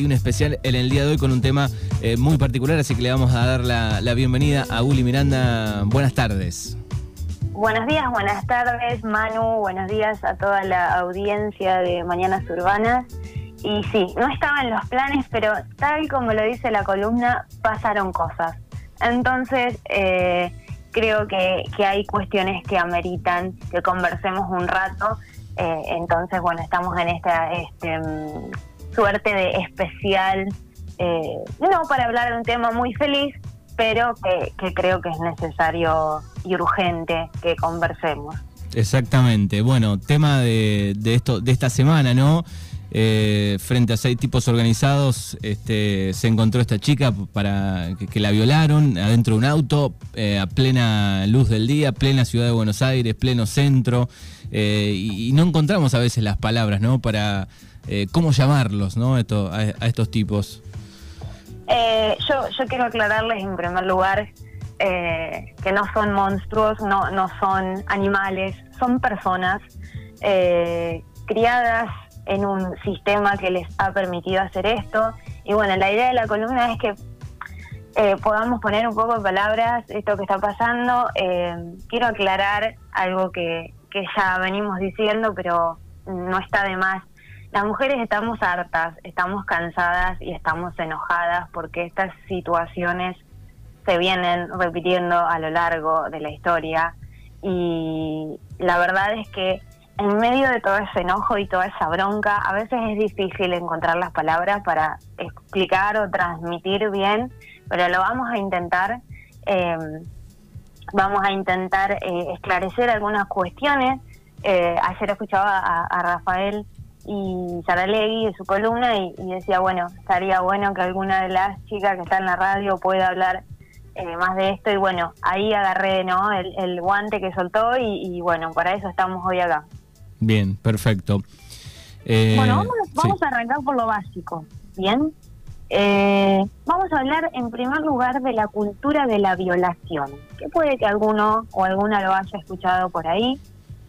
hay un especial en el día de hoy con un tema eh, muy particular, así que le vamos a dar la, la bienvenida a Uli Miranda. Buenas tardes. Buenos días, buenas tardes, Manu. Buenos días a toda la audiencia de Mañanas Urbanas. Y sí, no estaba en los planes, pero tal como lo dice la columna, pasaron cosas. Entonces, eh, creo que, hay cuestiones que ameritan que conversemos un rato. Eh, entonces, bueno, estamos en esta este, mm, suerte de especial, eh, no para hablar de un tema muy feliz, pero que, creo que es necesario y urgente que conversemos. Exactamente. Bueno, tema de, de esto de esta semana, ¿no? Eh, frente a seis tipos organizados, este, se encontró esta chica para que, la violaron adentro de un auto, eh, a plena luz del día, plena ciudad de Buenos Aires, pleno centro, eh, y, no encontramos a veces las palabras, ¿no? Para cómo llamarlos, ¿no? A, estos tipos. yo, yo quiero aclararles en primer lugar que no son monstruos, no, no son animales, son personas criadas en un sistema que les ha permitido hacer esto. Y bueno, la idea de la columna es que eh, podamos poner un poco de palabras esto que está pasando. Eh, quiero aclarar algo que, que ya venimos diciendo, pero no está de más. Las mujeres estamos hartas, estamos cansadas y estamos enojadas porque estas situaciones se vienen repitiendo a lo largo de la historia y la verdad es que en medio de todo ese enojo y toda esa bronca, a veces es difícil encontrar las palabras para explicar o transmitir bien, pero lo vamos a intentar. Em, vamos a intentar eh, esclarecer algunas cuestiones. Eh, ayer escuchaba a, Rafael y Saralegui de su columna y, decía, bueno, estaría bueno que alguna de las chicas que está en la radio pueda hablar eh, más de esto y bueno, ahí agarré ¿no? el, guante que soltó y bueno, para eso estamos hoy acá. Bien, perfecto. Eh, bueno, vamos, a arrancar por lo básico, ¿bien? Eh, vamos a hablar en primer lugar de la cultura de la violación, que puede que alguno o alguna lo haya escuchado por ahí,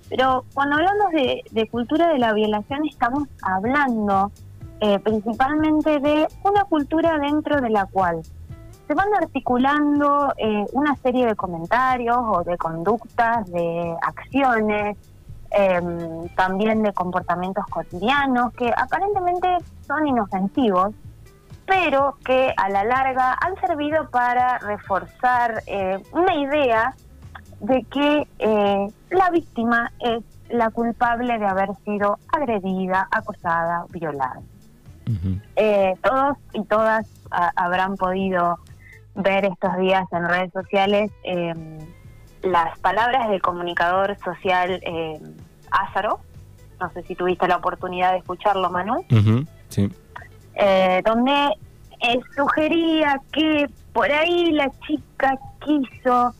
pero cuando hablamos de, cultura de la violación estamos hablando eh, principalmente de una cultura dentro de la cual se van articulando una serie de comentarios o de conductas, de acciones, Em, también de comportamientos cotidianos que aparentemente son inofensivos, pero que a la larga han servido para reforzar eh, una idea de que eh, la víctima es la culpable de haber sido agredida, acosada, violada. Eh, todos y todas habrán podido ver estos días en redes sociales em, las palabras del comunicador social eh, Ázaro, no sé si tuviste la oportunidad de escucharlo, Manu, sí. Eh, donde eh, sugería que por ahí la chica quiso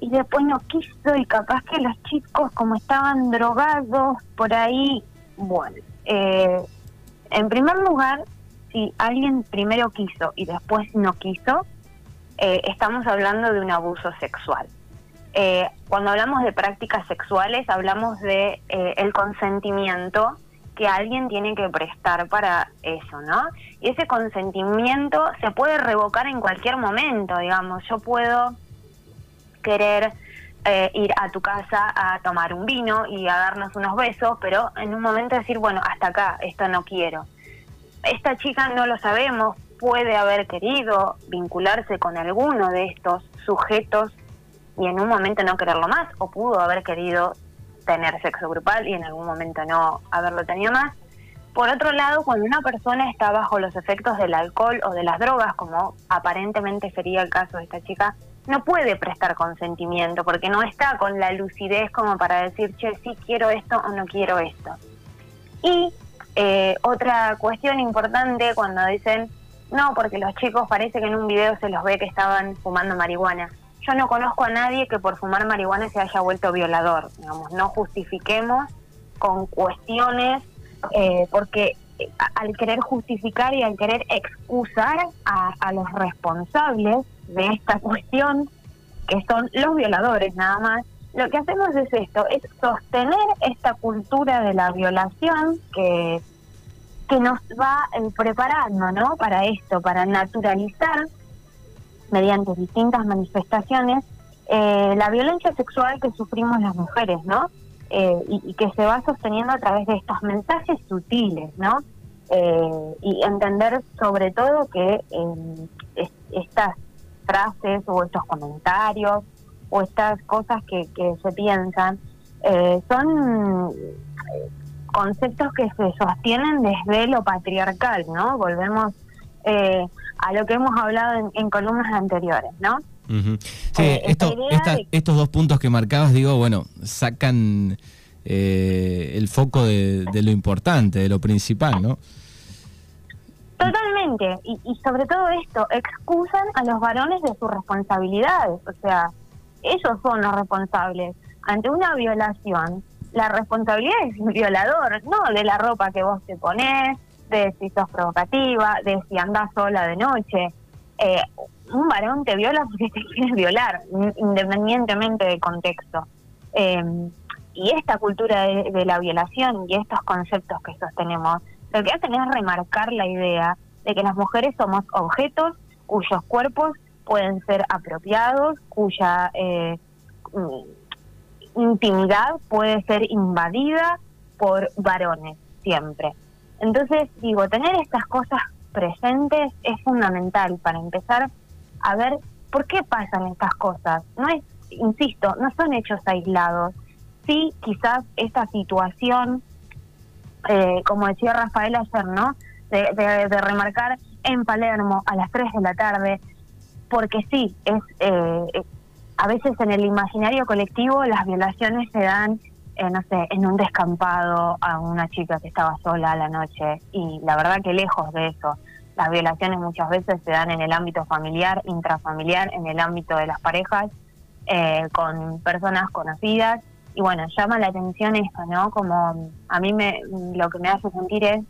y después no quiso y capaz que los chicos como estaban drogados por ahí, bueno, en primer lugar, si alguien primero quiso y después no quiso, estamos hablando de un abuso sexual. Eh, cuando hablamos de prácticas sexuales, hablamos de eh, el consentimiento que alguien tiene que prestar para eso, ¿no? Y ese consentimiento se puede revocar en cualquier momento, digamos. Yo puedo querer eh, ir a tu casa a tomar un vino y a darnos unos besos, pero en un momento decir, bueno, hasta acá, esto no quiero. Esta chica no lo sabemos, puede haber querido vincularse con alguno de estos sujetos y en un momento no quererlo más, o pudo haber querido tener sexo grupal y en algún momento no haberlo tenido más. Por otro lado, cuando una persona está bajo los efectos del alcohol o de las drogas, como aparentemente sería el caso de esta chica, no puede prestar consentimiento porque no está con la lucidez como para decir, che, sí quiero esto o no quiero esto. Y eh, otra cuestión importante cuando dicen, no, porque los chicos parece que en un video se los ve que estaban fumando marihuana yo no conozco a nadie que por fumar marihuana se haya vuelto violador. Digamos, no justifiquemos con cuestiones, eh, porque eh, al querer justificar y al querer excusar a, los responsables de esta cuestión, que son los violadores nada más, lo que hacemos es esto, es sostener esta cultura de la violación que que nos va eh, preparando, ¿no? Para esto, para naturalizar mediante distintas manifestaciones eh, la violencia sexual que sufrimos las mujeres, ¿no? Eh, y, que se va sosteniendo a través de estos mensajes sutiles, ¿no? y entender sobre todo que estas frases o estos comentarios o estas cosas que, que se piensan son conceptos que se sostienen desde lo patriarcal, ¿no? Volvemos eh, a lo que hemos hablado en, columnas anteriores, ¿no? Sí, eh, estos dos puntos que marcabas, digo, bueno, sacan eh, el foco de, lo importante, de lo principal, ¿no? Totalmente, y, y sobre todo esto, excusan a los varones de sus responsabilidades, o sea, ellos son los responsables. Ante una violación, la responsabilidad es un violador, no de la ropa que vos te pones, de si sos provocativa, de si andás sola de noche. Eh, un varón te viola porque te quiere violar, independientemente del contexto. Em, y esta cultura de, la violación y estos conceptos que sostenemos, lo que hacen es remarcar la idea de que las mujeres somos objetos cuyos cuerpos pueden ser apropiados, cuya eh, intimidad puede ser invadida por varones siempre. Entonces, digo, tener estas cosas presentes es fundamental para empezar a ver por qué pasan estas cosas. No es, insisto, no son hechos aislados. Sí, quizás esta situación, eh, como decía Rafael ayer, ¿no? De, remarcar en Palermo a las 3 de la tarde, porque sí, es eh, a veces en el imaginario colectivo las violaciones se dan, eh, no sé, en un descampado a una chica que estaba sola a la noche y la verdad que lejos de eso. Las violaciones muchas veces se dan en el ámbito familiar, intrafamiliar, en el ámbito de las parejas, eh, con personas conocidas. Y bueno, llama la atención esto, ¿no? Como a mí me, lo que me hace sentir es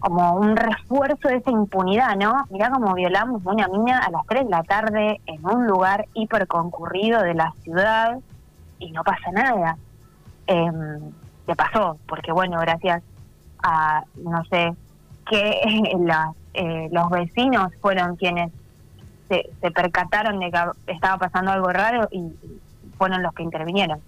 como un refuerzo de esa impunidad, ¿no? Mirá cómo violamos una niña a las 3 de la tarde en un lugar hiper concurrido de la ciudad y no pasa nada. Eh, ¿Qué pasó? Porque bueno, gracias a, no sé, que eh, los vecinos fueron quienes se, se percataron de que estaba pasando algo raro y fueron los que intervinieron.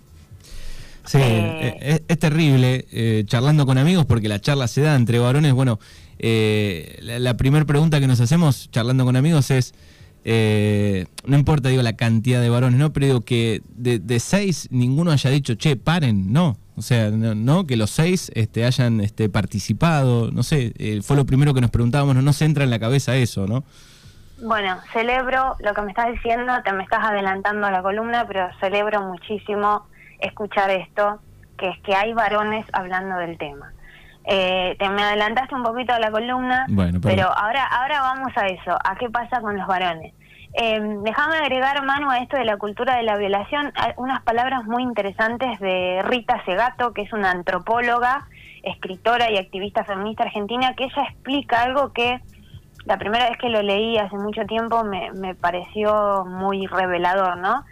Sí, eh, eh, es, terrible eh, charlando con amigos porque la charla se da entre varones. Bueno, la, primera pregunta que nos hacemos charlando con amigos es, no importa, digo, la cantidad de varones, ¿no? Pero digo que de, seis ninguno haya dicho, che, paren, no. O sea, no, que los seis este, hayan este, participado, no sé, fue lo primero que nos preguntábamos, no nos entra en la cabeza eso, ¿no? Bueno, celebro lo que me estás diciendo, te me estás adelantando a la columna, pero celebro muchísimo escuchar esto, que es que hay varones hablando del tema. Eh, te me adelantaste un poquito a la columna, pero ahora, ahora vamos a eso, a qué pasa con los varones. Eh, déjame agregar, mano, a esto de la cultura de la violación, unas palabras muy interesantes de Rita Segato, que es una antropóloga, escritora y activista feminista argentina, que ella explica algo que la primera vez que lo leí hace mucho tiempo me, me pareció muy revelador, ¿no?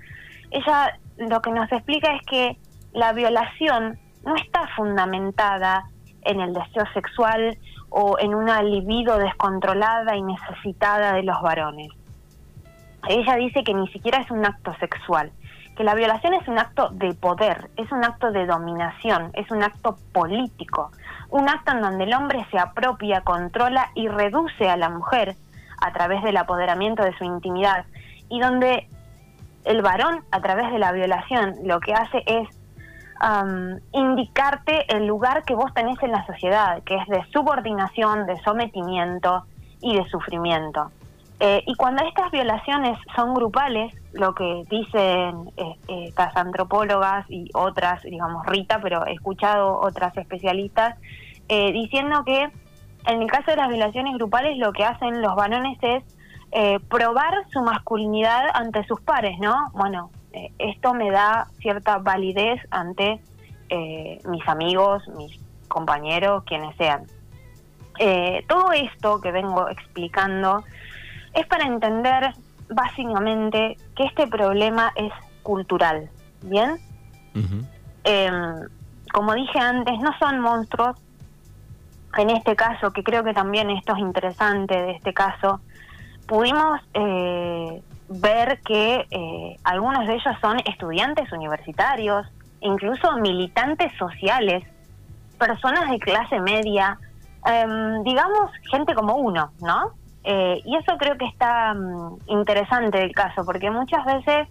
Ella lo que nos explica es que la violación no está fundamentada en el deseo sexual o en una libido descontrolada y necesitada de los varones. Ella dice que ni siquiera es un acto sexual, que la violación es un acto de poder, es un acto de dominación, es un acto político, un acto en donde el hombre se apropia, controla y reduce a la mujer a través del apoderamiento de su intimidad y donde el varón a través de la violación lo que hace es indicarte el lugar que vos tenés en la sociedad, que es de subordinación, de sometimiento y de sufrimiento. Eh, y cuando estas violaciones son grupales, lo que dicen eh, estas antropólogas y otras, digamos Rita, pero he escuchado otras especialistas, eh, diciendo que en el caso de las violaciones grupales lo que hacen los varones es eh, probar su masculinidad ante sus pares, ¿no? Bueno, eh, esto me da cierta validez ante eh, mis amigos, mis compañeros, quienes sean. todo esto que vengo explicando es para entender básicamente que este problema es cultural, ¿bien? Em, como dije antes, no son monstruos, en este caso, que creo que también esto es interesante de este caso, pudimos eh, ver que eh, algunos de ellos son estudiantes universitarios, incluso militantes sociales, personas de clase media, em, digamos gente como uno, ¿no? Eh, y eso creo que está mm, interesante del caso, porque muchas veces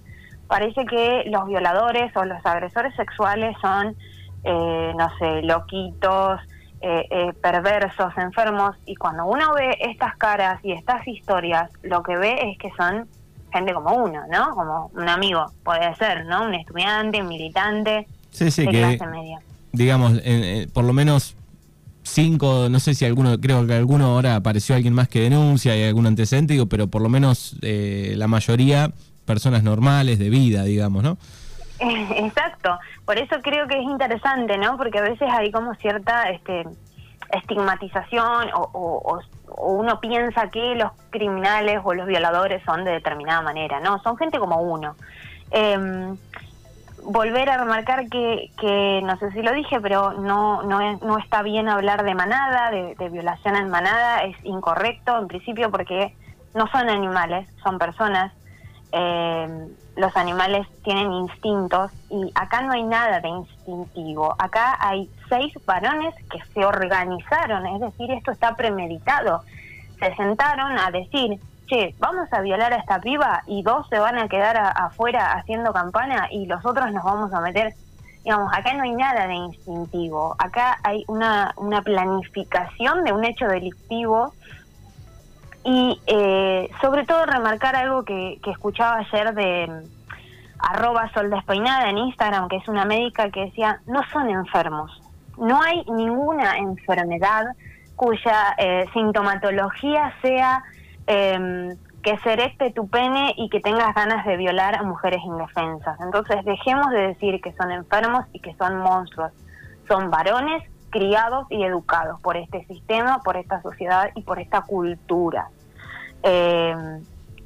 parece que los violadores o los agresores sexuales son, no sé, loquitos, eh, eh, perversos, enfermos, y cuando uno ve estas caras y estas historias, lo que ve es que son gente como uno, ¿no? Como un amigo, puede ser, ¿no? Un estudiante, un militante sí, sí, de clase media. Digamos, por lo menos cinco, no sé si alguno, creo que alguno ahora apareció alguien más que denuncia y algún antecedente, digo, pero por lo menos eh, la mayoría personas normales de vida, digamos, ¿no? Exacto, por eso creo que es interesante, ¿no? Porque a veces hay como cierta este, estigmatización o, uno piensa que los criminales o los violadores son de determinada manera, ¿no? Son gente como uno. Em, volver a remarcar que, que, no sé si lo dije, pero no, no, no está bien hablar de manada, de, de violación en manada, es incorrecto en principio porque no son animales, son personas eh, los animales tienen instintos y acá no hay nada de instintivo. Acá hay seis varones que se organizaron, es decir, esto está premeditado. Se sentaron a decir, che, vamos a violar a esta piba y dos se van a quedar afuera haciendo campana y los otros nos vamos a meter. Digamos, acá no hay nada de instintivo. Acá hay una, una planificación de un hecho delictivo y eh, sobre todo remarcar algo que, escuchaba ayer de mm, arroba sol despeinada en Instagram, que es una médica que decía, no son enfermos, no hay ninguna enfermedad cuya eh, sintomatología sea em, que se tu pene y que tengas ganas de violar a mujeres indefensas. Entonces dejemos de decir que son enfermos y que son monstruos. Son varones criados y educados por este sistema, por esta sociedad y por esta cultura. Eh,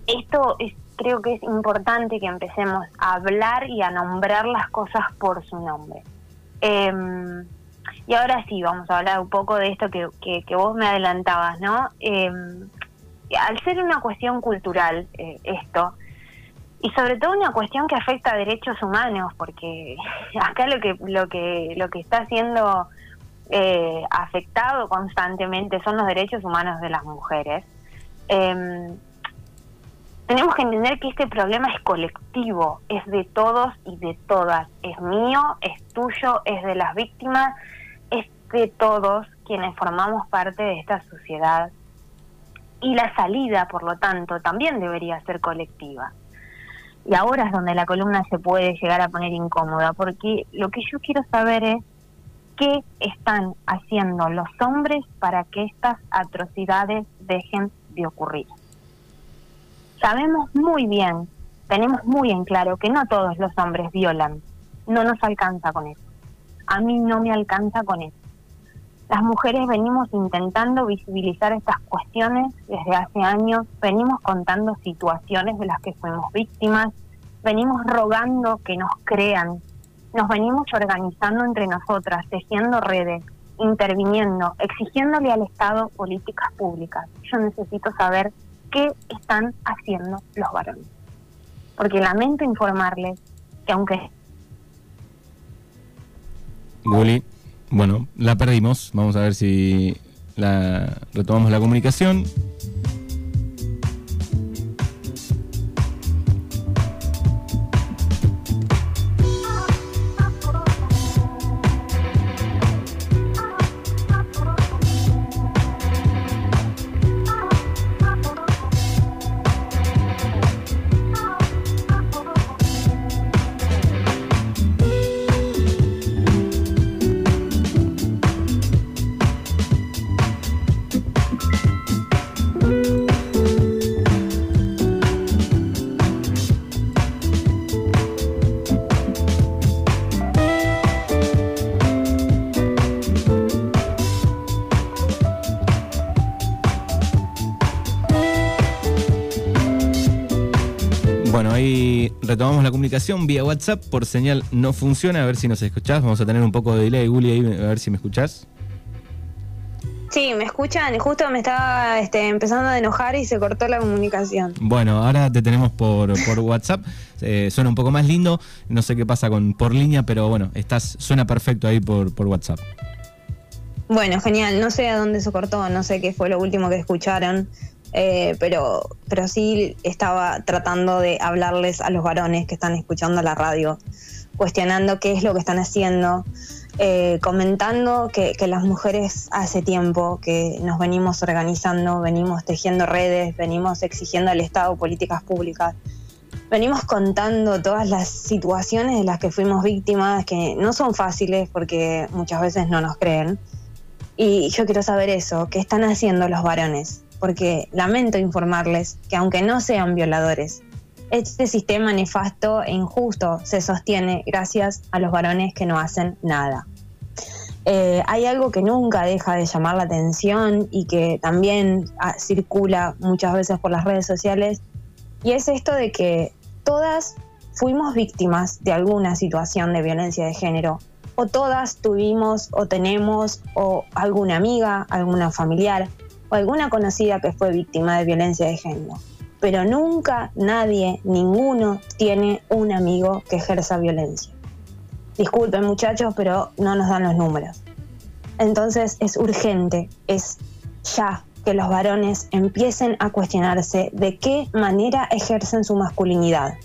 esto es, creo que es importante que empecemos a hablar y a nombrar las cosas por su nombre. Em, y ahora sí, vamos a hablar un poco de esto que, que, vos me adelantabas, ¿no? Em, al ser una cuestión cultural eh, esto, y sobre todo una cuestión que afecta a derechos humanos, porque acá lo que, lo que, lo que está siendo eh, afectado constantemente son los derechos humanos de las mujeres. Em, tenemos que entender que este problema es colectivo, es de todos y de todas, es mío, es tuyo, es de las víctimas, es de todos quienes formamos parte de esta sociedad. Y la salida, por lo tanto, también debería ser colectiva. Y ahora es donde la columna se puede llegar a poner incómoda, porque lo que yo quiero saber es qué están haciendo los hombres para que estas atrocidades dejen de ocurrir. Sabemos muy bien, tenemos muy en claro que no todos los hombres violan, no nos alcanza con eso. A mí no me alcanza con eso. Las mujeres venimos intentando visibilizar estas cuestiones desde hace años, venimos contando situaciones de las que fuimos víctimas, venimos rogando que nos crean, nos venimos organizando entre nosotras, tejiendo redes, interviniendo, exigiéndole al Estado políticas públicas. Yo necesito saber qué están haciendo los varones. Porque lamento informarles que aunque... Guli, bueno, la perdimos. Vamos a ver si retomamos la comunicación. Retomamos la comunicación vía WhatsApp. Por señal no funciona. A ver si nos escuchás. Vamos a tener un poco de delay, Guli, ahí, a ver si me escuchás. Sí, me escuchan. Justo me estaba este, empezando a enojar y se cortó la comunicación. Bueno, ahora te tenemos por, por WhatsApp. Eh, suena un poco más lindo. No sé qué pasa con por línea, pero bueno, estás suena perfecto ahí por, por WhatsApp. Bueno, genial. No sé a dónde se cortó, no sé qué fue lo último que escucharon. Eh, pero, pero sí estaba tratando de hablarles a los varones que están escuchando la radio, cuestionando qué es lo que están haciendo, eh, comentando que, que, las mujeres hace tiempo que nos venimos organizando, venimos tejiendo redes, venimos exigiendo al Estado políticas públicas, venimos contando todas las situaciones de las que fuimos víctimas, que no son fáciles porque muchas veces no nos creen. Y yo quiero saber eso, ¿qué están haciendo los varones? Porque lamento informarles que aunque no sean violadores, este sistema nefasto e injusto se sostiene gracias a los varones que no hacen nada. Eh, hay algo que nunca deja de llamar la atención y que también ah, circula muchas veces por las redes sociales, y es esto de que todas fuimos víctimas de alguna situación de violencia de género, o todas tuvimos o tenemos o alguna amiga, alguna familiar o alguna conocida que fue víctima de violencia de género pero nunca nadie, ninguno, tiene un amigo que ejerza violencia. Disculpen muchachos, pero no nos dan los números. Entonces es urgente, es ya que los varones empiecen a cuestionarse de qué manera ejercen su masculinidad.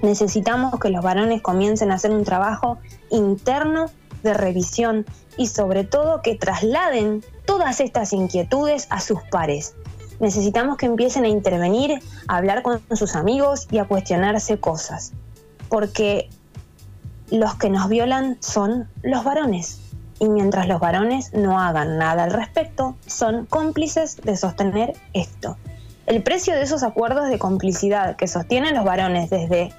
Necesitamos que los varones comiencen a hacer un trabajo interno de revisión y sobre todo que trasladen todas estas inquietudes a sus pares, necesitamos que empiecen a intervenir, a hablar con sus amigos y a cuestionarse cosas. Porque los que nos violan son los varones. Y mientras los varones no hagan nada al respecto, son cómplices de sostener esto. El precio de esos acuerdos de complicidad que sostienen los varones desde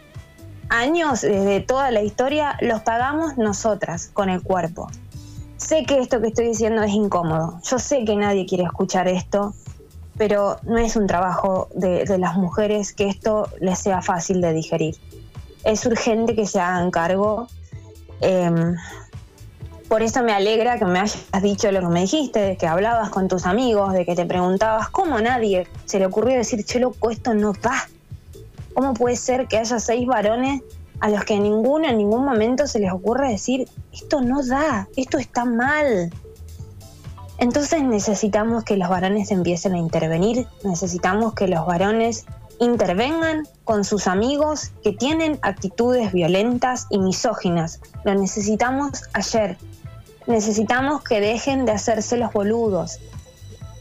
años, desde toda la historia, los pagamos nosotras con el cuerpo. Sé que esto que estoy diciendo es incómodo. Yo sé que nadie quiere escuchar esto, pero no es un trabajo de, las mujeres que esto les sea fácil de digerir. Es urgente que se hagan cargo. Em, por eso me alegra que me hayas dicho lo que me dijiste, de que hablabas con tus amigos, de que te preguntabas cómo a nadie se le ocurrió decir, che, loco, esto no va. ¿Cómo puede ser que haya seis varones a los que ninguno en ningún momento se les ocurre decir, esto no da, esto está mal? Entonces necesitamos que los varones empiecen a intervenir, necesitamos que los varones intervengan con sus amigos que tienen actitudes violentas y misóginas. Lo necesitamos ayer. Necesitamos que dejen de hacerse los boludos.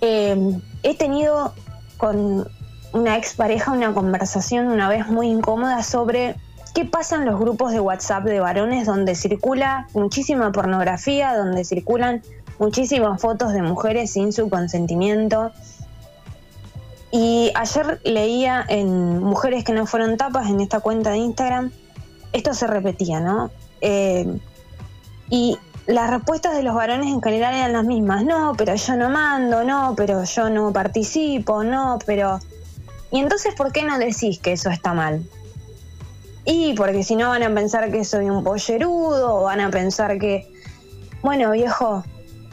Eh, he tenido con una expareja una conversación una vez muy incómoda sobre qué pasa en los grupos de WhatsApp de varones donde circula muchísima pornografía, donde circulan muchísimas fotos de mujeres sin su consentimiento. Y ayer leía en Mujeres que no fueron tapas, en esta cuenta de Instagram, esto se repetía, ¿no? Eh, y las respuestas de los varones en general eran las mismas, no, pero yo no mando, no, pero yo no participo, no, pero... Y entonces, ¿por qué no decís que eso está mal? Y porque si no van a pensar que soy un pollerudo, o van a pensar que, bueno, viejo,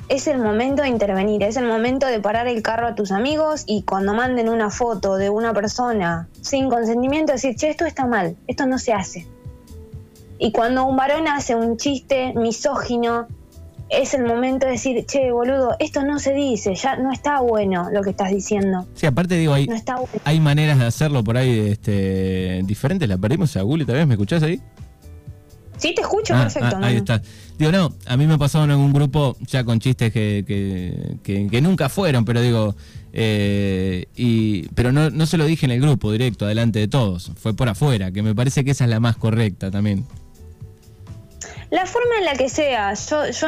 es el momento de intervenir, es el momento de parar el carro a tus amigos y cuando manden una foto de una persona sin consentimiento decir, che, esto está mal, esto no se hace. Y cuando un varón hace un chiste misógino, es el momento de decir, che, boludo, esto no se dice, ya no está bueno lo que estás diciendo. Sí, aparte digo, hay, hay maneras de hacerlo por ahí este, diferentes. La perdimos a Google, ¿tal vez? ¿Me escuchás ahí? Sí, te escucho, ah, perfecto. Ah, ahí está. Digo, no, a mí me pasado en algún grupo ya con chistes que, que, nunca fueron, pero digo, eh, y, pero no, no se lo dije en el grupo directo, delante de todos, fue por afuera, que me parece que esa es la más correcta también. La forma en la que sea, yo, yo,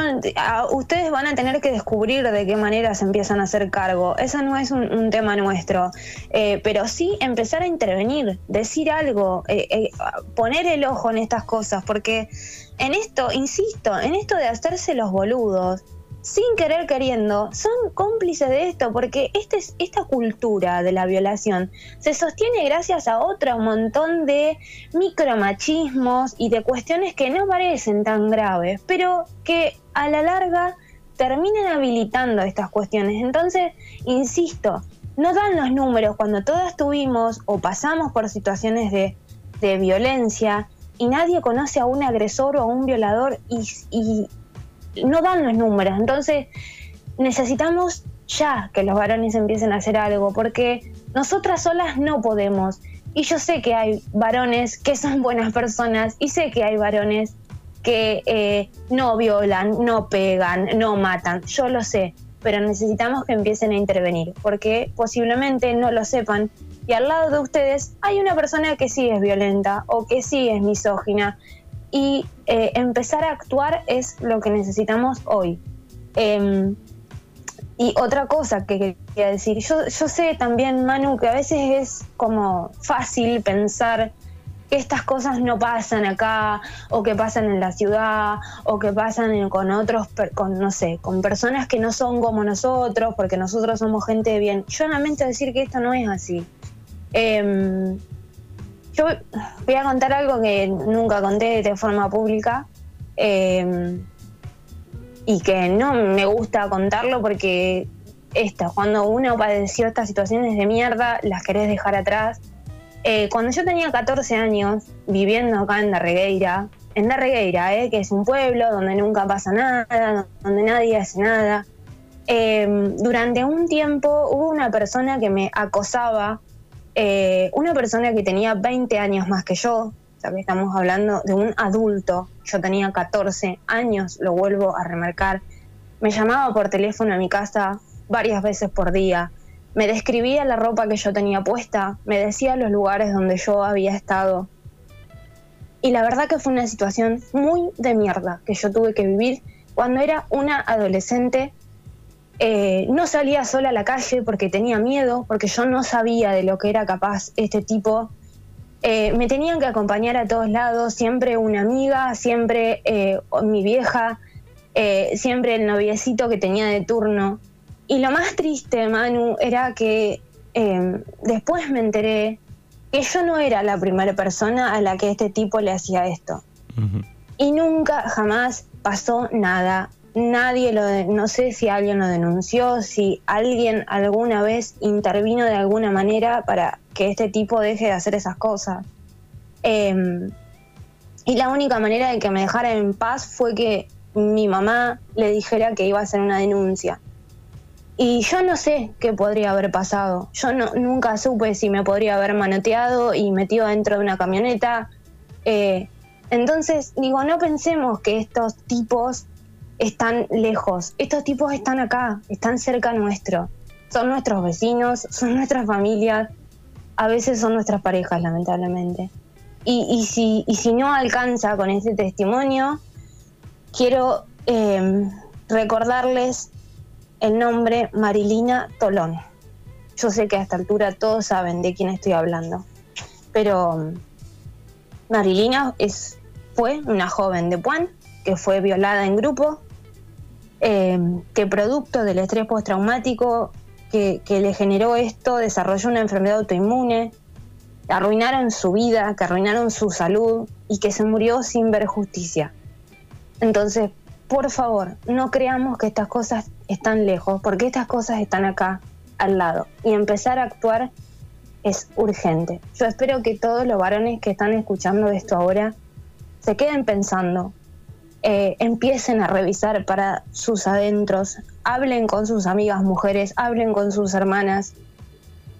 ustedes van a tener que descubrir de qué manera se empiezan a hacer cargo. Ese no es un, tema nuestro, eh, pero sí empezar a intervenir, decir algo, eh, eh, poner el ojo en estas cosas, porque en esto, insisto, en esto de hacerse los boludos, sin querer queriendo, son cómplices de esto, porque este, esta cultura de la violación se sostiene gracias a otro montón de micromachismos y de cuestiones que no parecen tan graves, pero que a la larga terminan habilitando estas cuestiones. Entonces, insisto, no dan los números cuando todas tuvimos o pasamos por situaciones de, violencia y nadie conoce a un agresor o a un violador y, no dan los números. Entonces, necesitamos ya que los varones empiecen a hacer algo, porque nosotras solas no podemos. Y yo sé que hay varones que son buenas personas y sé que hay varones que eh, no violan, no pegan, no matan. Yo lo sé, pero necesitamos que empiecen a intervenir, porque posiblemente no lo sepan y al lado de ustedes hay una persona que sí es violenta o que sí es misógina y eh, empezar a actuar es lo que necesitamos hoy. Em, y otra cosa que quería decir, yo, yo sé también, Manu, que a veces es como fácil pensar que estas cosas no pasan acá, o que pasan en la ciudad, o que pasan con otros, con, no sé, con personas que no son como nosotros, porque nosotros somos gente de bien. Yo lamento decir que esto no es así. Em, yo voy a contar algo que nunca conté de forma pública. Eh, y que no me gusta contarlo porque esto, cuando uno padeció estas situaciones de mierda, las querés dejar atrás. Eh, cuando yo tenía 14 años, viviendo acá en La Regueira, en La Regueira, eh, que es un pueblo donde nunca pasa nada, donde nadie hace nada, eh, durante un tiempo hubo una persona que me acosaba, una persona que tenía 20 años más que yo, que estamos hablando de un adulto. Yo tenía 14 años, lo vuelvo a remarcar. Me llamaba por teléfono a mi casa varias veces por día. Me describía la ropa que yo tenía puesta, me decía los lugares donde yo había estado. Y la verdad que fue una situación muy de mierda que yo tuve que vivir cuando era una adolescente. Eh, no salía sola a la calle porque tenía miedo, porque yo no sabía de lo que era capaz este tipo eh, me tenían que acompañar a todos lados, siempre una amiga, siempre eh, mi vieja, siempre el noviecito que tenía de turno. Y lo más triste, Manu, era que después me enteré que yo no era la primera persona a la que este tipo le hacía esto. Y nunca, jamás pasó nada nadie lo, no sé si alguien lo denunció, si alguien alguna vez intervino de alguna manera para que este tipo deje de hacer esas cosas. Em, y la única manera de que me dejara en paz fue que mi mamá le dijera que iba a hacer una denuncia. Y yo no sé qué podría haber pasado. Yo no, nunca supe si me podría haber manoteado y metido dentro de una camioneta. Eh, entonces, digo, no pensemos que estos tipos están lejos. Estos tipos están acá, están cerca nuestro. Son nuestros vecinos, son nuestras familias, a veces son nuestras parejas, lamentablemente. Y, si, si no alcanza con este testimonio, quiero em, recordarles el nombre Marilina Tolón. Yo sé que a esta altura todos saben de quién estoy hablando, pero em, Marilina es, fue una joven de Puan que fue violada en grupo, eh, que producto del estrés postraumático que, que le generó esto desarrolló una enfermedad autoinmune, arruinaron su vida, que arruinaron su salud y que se murió sin ver justicia. Entonces, por favor, no creamos que estas cosas están lejos, porque estas cosas están acá, al lado. Y empezar a actuar es urgente. Yo espero que todos los varones que están escuchando esto ahora se queden pensando, eh, empiecen a revisar para sus adentros, hablen con sus amigas mujeres, hablen con sus hermanas,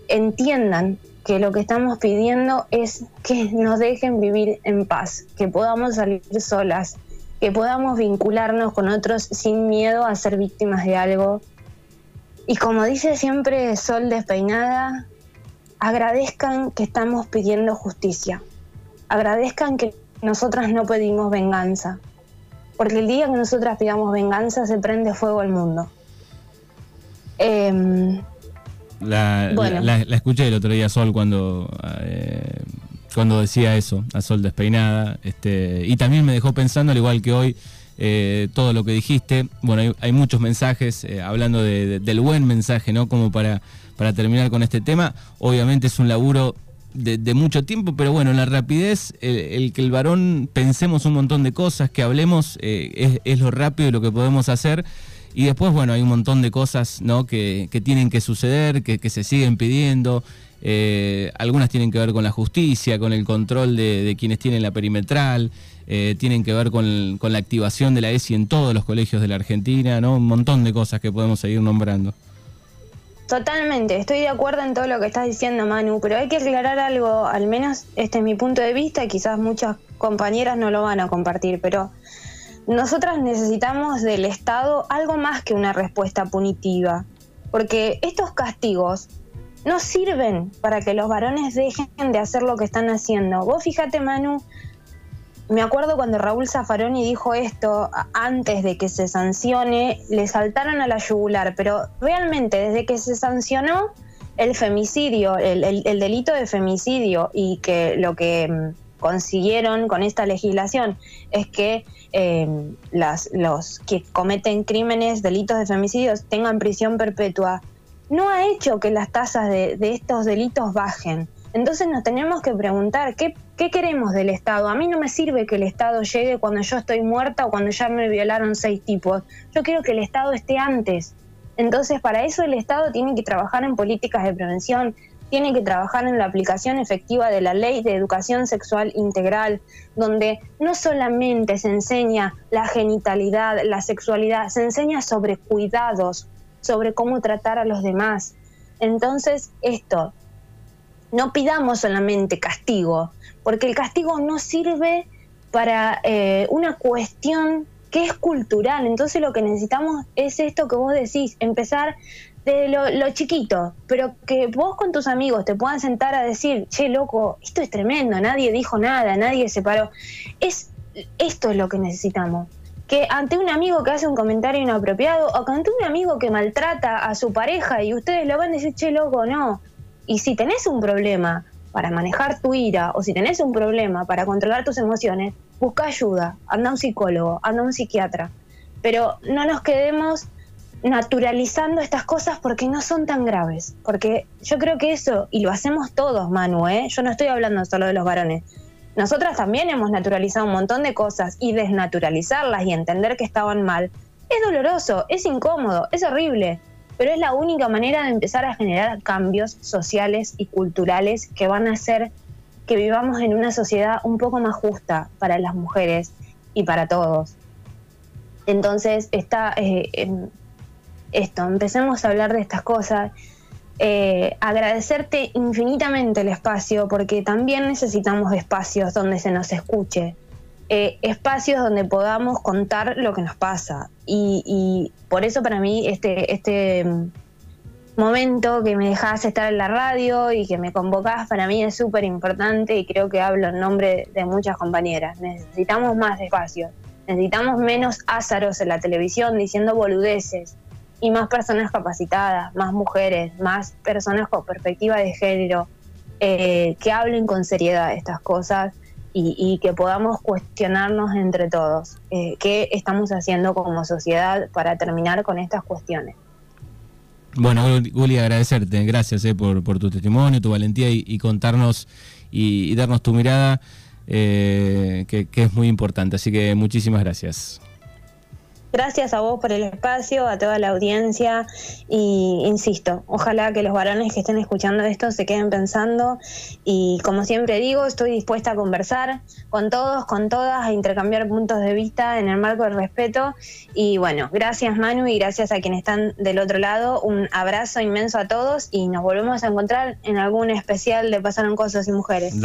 entiendan que lo que estamos pidiendo es que nos dejen vivir en paz, que podamos salir solas, que podamos vincularnos con otros sin miedo a ser víctimas de algo. Y como dice siempre Sol Despeinada, agradezcan que estamos pidiendo justicia, agradezcan que nosotras no pedimos venganza, porque el día que nosotras pidamos venganza se prende fuego el mundo. Em, la, escuché el otro día Sol cuando, eh, cuando decía eso, a Sol despeinada, este, y también me dejó pensando, al igual que hoy, eh, todo lo que dijiste. Bueno, hay, muchos mensajes eh, hablando del buen mensaje, ¿no? Como para, para terminar con este tema. Obviamente es un laburo de, mucho tiempo, pero bueno, la rapidez, el, que el varón pensemos un montón de cosas, que hablemos, eh, es, lo rápido y lo que podemos hacer. Y después, bueno, hay un montón de cosas ¿no? que, tienen que suceder, que, se siguen pidiendo. Eh, algunas tienen que ver con la justicia, con el control de, quienes tienen la perimetral, eh, tienen que ver con, con, la activación de la ESI en todos los colegios de la Argentina, ¿no? Un montón de cosas que podemos seguir nombrando. Totalmente, estoy de acuerdo en todo lo que estás diciendo, Manu, pero hay que aclarar algo, al menos este es mi punto de vista, y quizás muchas compañeras no lo van a compartir, pero nosotras necesitamos del Estado algo más que una respuesta punitiva, porque estos castigos no sirven para que los varones dejen de hacer lo que están haciendo. Vos fíjate, Manu, me acuerdo cuando Raúl Zaffaroni dijo esto antes de que se sancione, le saltaron a la yugular, pero realmente desde que se sancionó el femicidio, el, delito de femicidio y que lo que mm, consiguieron con esta legislación es que eh, las, los que cometen crímenes, delitos de femicidio tengan prisión perpetua, no ha hecho que las tasas de, estos delitos bajen. Entonces nos tenemos que preguntar, ¿qué, ¿qué, queremos del Estado? A mí no me sirve que el Estado llegue cuando yo estoy muerta o cuando ya me violaron seis tipos. Yo quiero que el Estado esté antes. Entonces, para eso el Estado tiene que trabajar en políticas de prevención, tiene que trabajar en la aplicación efectiva de la ley de educación sexual integral, donde no solamente se enseña la genitalidad, la sexualidad, se enseña sobre cuidados, sobre cómo tratar a los demás. Entonces, esto, no pidamos solamente castigo, porque el castigo no sirve para eh, una cuestión que es cultural. Entonces lo que necesitamos es esto que vos decís, empezar de lo, chiquito, pero que vos con tus amigos te puedan sentar a decir, che, loco, esto es tremendo, nadie dijo nada, nadie se paró. Es, esto es lo que necesitamos. Que ante un amigo que hace un comentario inapropiado o ante un amigo que maltrata a su pareja y ustedes lo van a decir, che, loco, no. Y si tenés un problema para manejar tu ira o si tenés un problema para controlar tus emociones, busca ayuda, anda a un psicólogo, anda a un psiquiatra. Pero no nos quedemos naturalizando estas cosas porque no son tan graves. Porque yo creo que eso, y lo hacemos todos, Manu, ¿eh? yo no estoy hablando solo de los varones. Nosotras también hemos naturalizado un montón de cosas y desnaturalizarlas y entender que estaban mal es doloroso, es incómodo, es horrible, pero es la única manera de empezar a generar cambios sociales y culturales que van a hacer que vivamos en una sociedad un poco más justa para las mujeres y para todos. Entonces, está, eh, esto, empecemos a hablar de estas cosas. Eh, agradecerte infinitamente el espacio porque también necesitamos espacios donde se nos escuche, eh, espacios donde podamos contar lo que nos pasa. Y, por eso para mí este, este mm, momento que me dejas estar en la radio y que me convocás para mí es súper importante y creo que hablo en nombre de muchas compañeras. Necesitamos más espacios, necesitamos menos ázaros en la televisión diciendo boludeces y más personas capacitadas, más mujeres, más personas con perspectiva de género, eh, que hablen con seriedad de estas cosas y, que podamos cuestionarnos entre todos eh, qué estamos haciendo como sociedad para terminar con estas cuestiones. Bueno, Uli, agradecerte, gracias eh, por, tu testimonio, tu valentía y, contarnos y, darnos tu mirada, que es muy importante. Así que muchísimas gracias. Gracias a vos por el espacio, a toda la audiencia y insisto, ojalá que los varones que estén escuchando esto se queden pensando y como siempre digo, estoy dispuesta a conversar con todos, con todas, a intercambiar puntos de vista en el marco del respeto y bueno, gracias Manu y gracias a quienes están del otro lado, un abrazo inmenso a todos y nos volvemos a encontrar en algún especial de Pasaron Cosas y Mujeres.